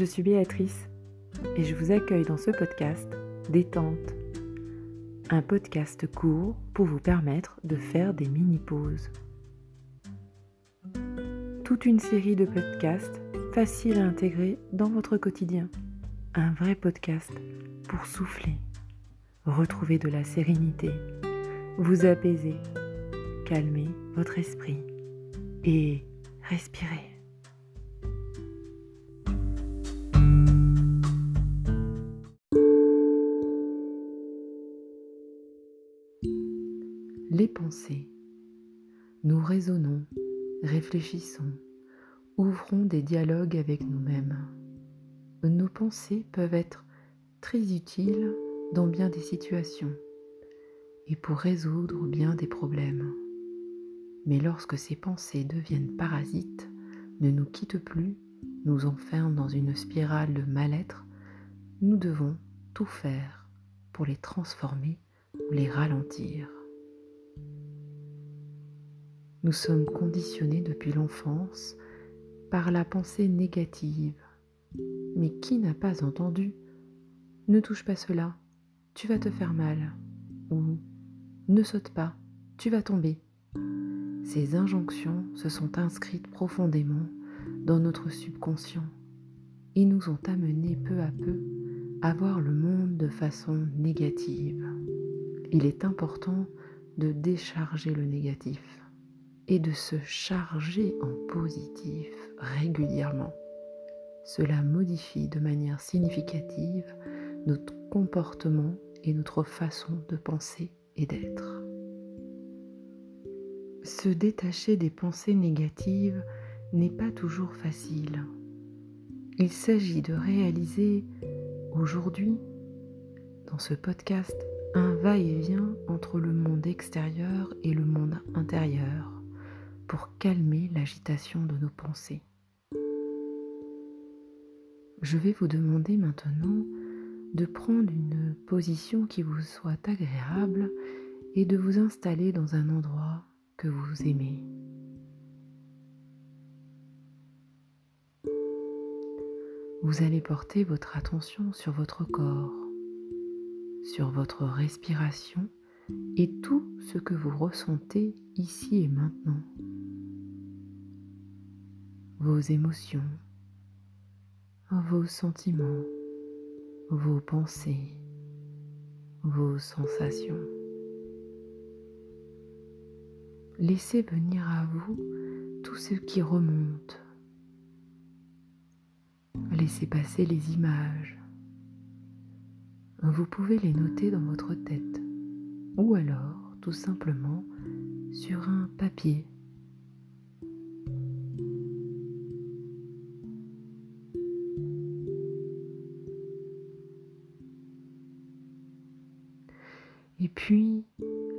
je suis Béatrice et je vous accueille dans ce podcast Détente, un podcast court pour vous permettre de faire des mini-pauses. Toute une série de podcasts faciles à intégrer dans votre quotidien. Un vrai podcast pour souffler, retrouver de la sérénité, vous apaiser, calmer votre esprit et respirer. Pensées. Nous raisonnons, réfléchissons, ouvrons des dialogues avec nous-mêmes. Nos pensées peuvent être très utiles dans bien des situations et pour résoudre bien des problèmes. Mais lorsque ces pensées deviennent parasites, ne nous quittent plus, nous enferment dans une spirale de mal-être, nous devons tout faire pour les transformer ou les ralentir. Nous sommes conditionnés depuis l'enfance par la pensée négative. Mais qui n'a pas entendu Ne touche pas cela, tu vas te faire mal. Ou ne saute pas, tu vas tomber. Ces injonctions se sont inscrites profondément dans notre subconscient et nous ont amenés peu à peu à voir le monde de façon négative. Il est important de décharger le négatif et de se charger en positif régulièrement. Cela modifie de manière significative notre comportement et notre façon de penser et d'être. Se détacher des pensées négatives n'est pas toujours facile. Il s'agit de réaliser aujourd'hui, dans ce podcast, un va-et-vient entre le monde extérieur et le monde intérieur pour calmer l'agitation de nos pensées. Je vais vous demander maintenant de prendre une position qui vous soit agréable et de vous installer dans un endroit que vous aimez. Vous allez porter votre attention sur votre corps, sur votre respiration et tout ce que vous ressentez ici et maintenant vos émotions, vos sentiments, vos pensées, vos sensations. Laissez venir à vous tout ce qui remonte. Laissez passer les images. Vous pouvez les noter dans votre tête ou alors tout simplement sur un papier Et puis,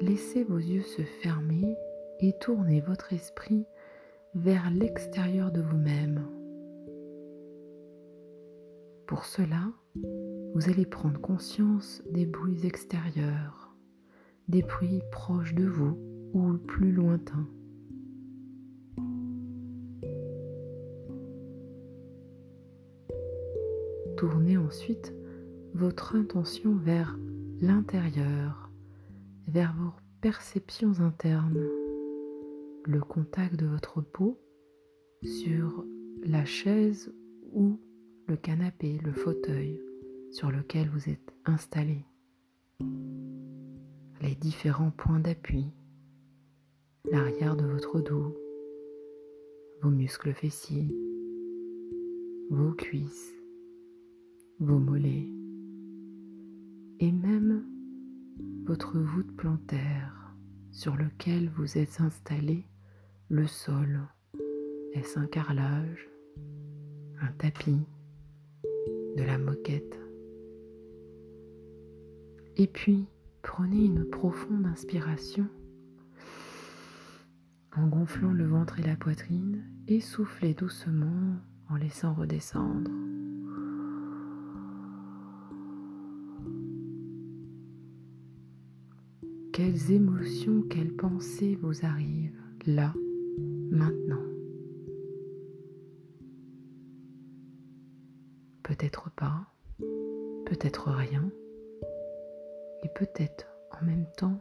laissez vos yeux se fermer et tournez votre esprit vers l'extérieur de vous-même. Pour cela, vous allez prendre conscience des bruits extérieurs, des bruits proches de vous ou plus lointains. Tournez ensuite votre intention vers l'intérieur vers vos perceptions internes, le contact de votre peau sur la chaise ou le canapé, le fauteuil sur lequel vous êtes installé, les différents points d'appui, l'arrière de votre dos, vos muscles fessiers, vos cuisses, vos mollets et même votre voûte plantaire sur lequel vous êtes installé, le sol, est-ce un carrelage, un tapis, de la moquette. Et puis, prenez une profonde inspiration. En gonflant le ventre et la poitrine et soufflez doucement en laissant redescendre. Quelles émotions, quelles pensées vous arrivent là, maintenant? Peut-être pas, peut-être rien, et peut-être en même temps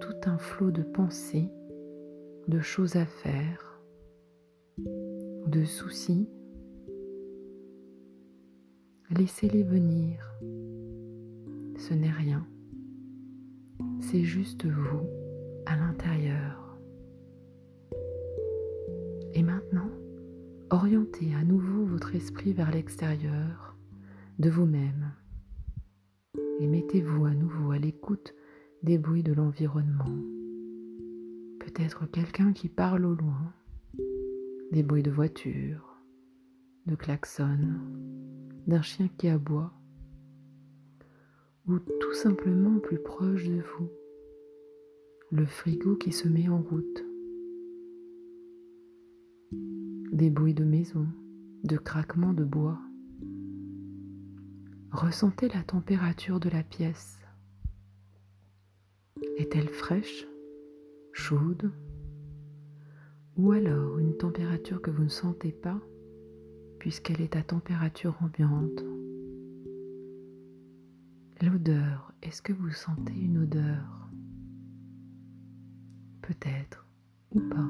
tout un flot de pensées, de choses à faire, de soucis. Laissez-les venir. Ce n'est rien. C'est juste vous à l'intérieur. Et maintenant, orientez à nouveau votre esprit vers l'extérieur de vous-même et mettez-vous à nouveau à l'écoute des bruits de l'environnement. Peut-être quelqu'un qui parle au loin, des bruits de voiture, de klaxon, d'un chien qui aboie, ou tout simplement plus proche de vous, le frigo qui se met en route, des bruits de maison, de craquements de bois. Ressentez la température de la pièce. Est-elle fraîche, chaude? Ou alors une température que vous ne sentez pas puisqu'elle est à température ambiante? L'odeur, est-ce que vous sentez une odeur? Peut-être ou pas.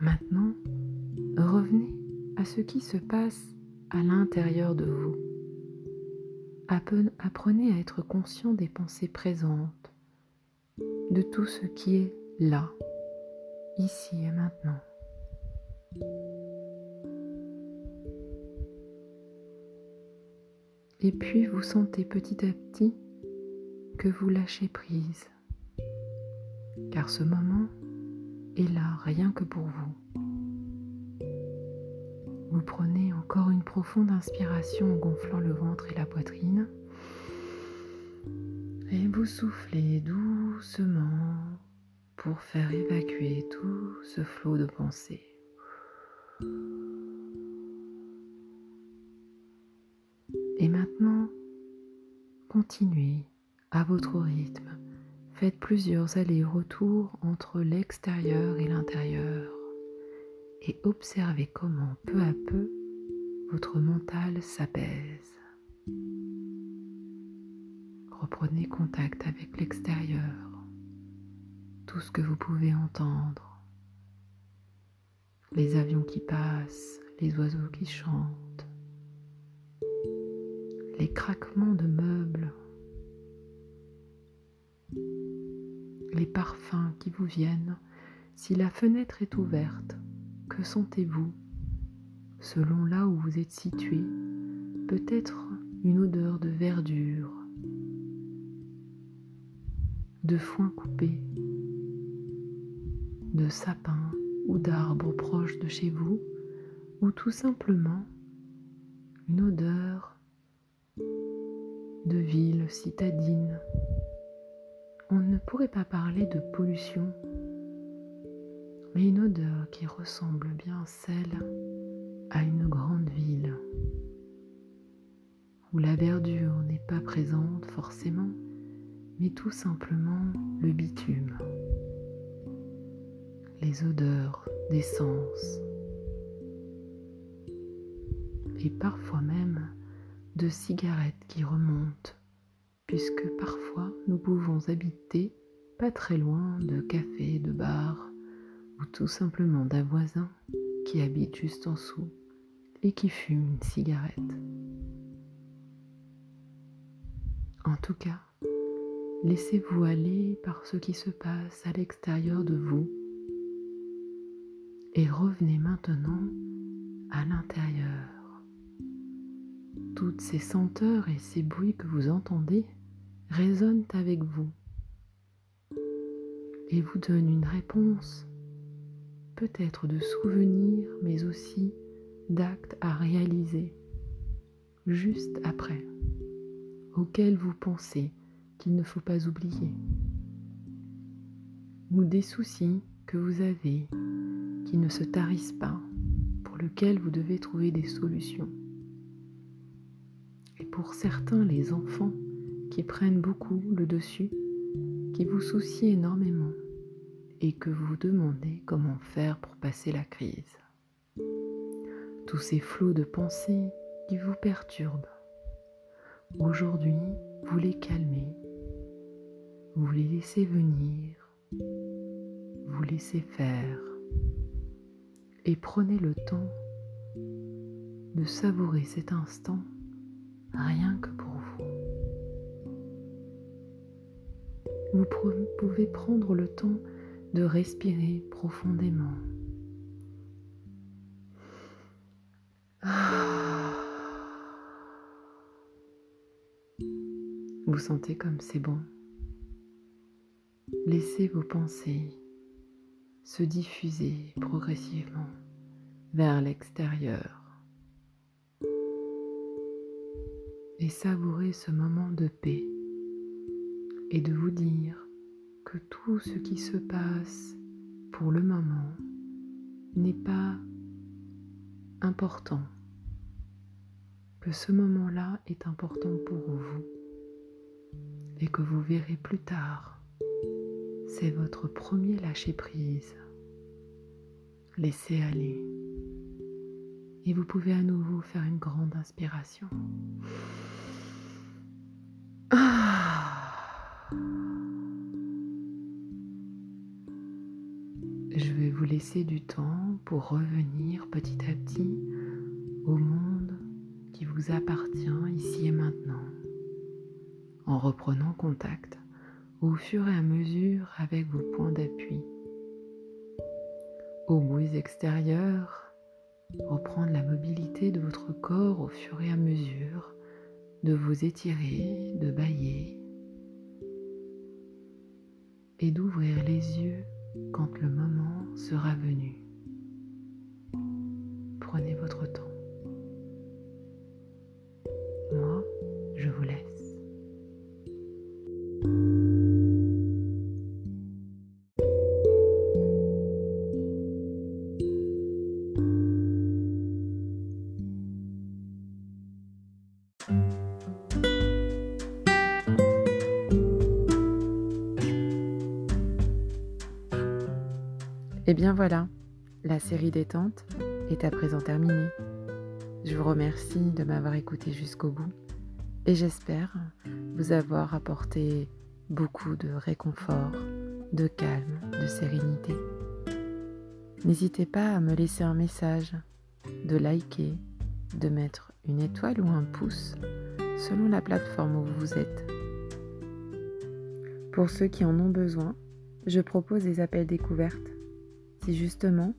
Maintenant, à ce qui se passe à l'intérieur de vous. Apprenez à être conscient des pensées présentes, de tout ce qui est là, ici et maintenant. Et puis vous sentez petit à petit que vous lâchez prise, car ce moment est là rien que pour vous. Vous prenez encore une profonde inspiration en gonflant le ventre et la poitrine. Et vous soufflez doucement pour faire évacuer tout ce flot de pensées. Et maintenant, continuez à votre rythme. Faites plusieurs allers-retours entre l'extérieur et l'intérieur et observez comment peu à peu votre mental s'apaise. Reprenez contact avec l'extérieur, tout ce que vous pouvez entendre, les avions qui passent, les oiseaux qui chantent, les craquements de meubles, les parfums qui vous viennent si la fenêtre est ouverte. Que sentez-vous selon là où vous êtes situé Peut-être une odeur de verdure, de foin coupé, de sapin ou d'arbres proches de chez vous, ou tout simplement une odeur de ville citadine. On ne pourrait pas parler de pollution, mais une odeur qui ressemble bien celle à une grande ville, où la verdure n'est pas présente forcément, mais tout simplement le bitume, les odeurs d'essence, et parfois même de cigarettes qui remontent, puisque parfois nous pouvons habiter pas très loin de cafés, de bars, ou tout simplement d'un voisin qui habite juste en dessous et qui fume une cigarette. En tout cas, laissez-vous aller par ce qui se passe à l'extérieur de vous et revenez maintenant à l'intérieur toutes ces senteurs et ces bruits que vous entendez résonnent avec vous et vous donnent une réponse, peut-être de souvenirs, mais aussi d'actes à réaliser juste après, auxquels vous pensez qu'il ne faut pas oublier, ou des soucis que vous avez qui ne se tarissent pas, pour lesquels vous devez trouver des solutions. Pour certains les enfants qui prennent beaucoup le dessus, qui vous soucient énormément et que vous demandez comment faire pour passer la crise. Tous ces flots de pensées qui vous perturbent. Aujourd'hui, vous les calmez, vous les laissez venir, vous laissez faire et prenez le temps de savourer cet instant rien que pour vous. Vous pouvez prendre le temps de respirer profondément. Vous sentez comme c'est bon. Laissez vos pensées se diffuser progressivement vers l'extérieur et savourer ce moment de paix et de vous dire que tout ce qui se passe pour le moment n'est pas important, que ce moment-là est important pour vous et que vous verrez plus tard. C'est votre premier lâcher-prise. Laissez aller. Et vous pouvez à nouveau faire une grande inspiration. Vous laisser du temps pour revenir petit à petit au monde qui vous appartient ici et maintenant, en reprenant contact au fur et à mesure avec vos points d'appui. Au bruits extérieurs, reprendre la mobilité de votre corps au fur et à mesure de vous étirer, de bailler et d'ouvrir les yeux quand le moment sera venu. Prenez votre temps. Et eh bien voilà, la série détente est à présent terminée. Je vous remercie de m'avoir écouté jusqu'au bout et j'espère vous avoir apporté beaucoup de réconfort, de calme, de sérénité. N'hésitez pas à me laisser un message, de liker, de mettre une étoile ou un pouce selon la plateforme où vous êtes. Pour ceux qui en ont besoin, je propose des appels découvertes si justement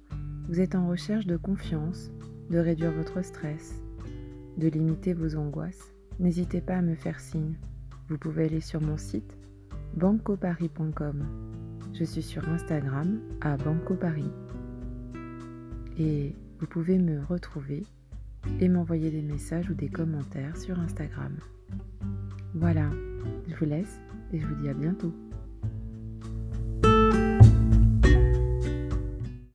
vous êtes en recherche de confiance, de réduire votre stress, de limiter vos angoisses, n'hésitez pas à me faire signe. Vous pouvez aller sur mon site bancoparis.com. Je suis sur Instagram à bancoparis. Et vous pouvez me retrouver et m'envoyer des messages ou des commentaires sur Instagram. Voilà, je vous laisse et je vous dis à bientôt.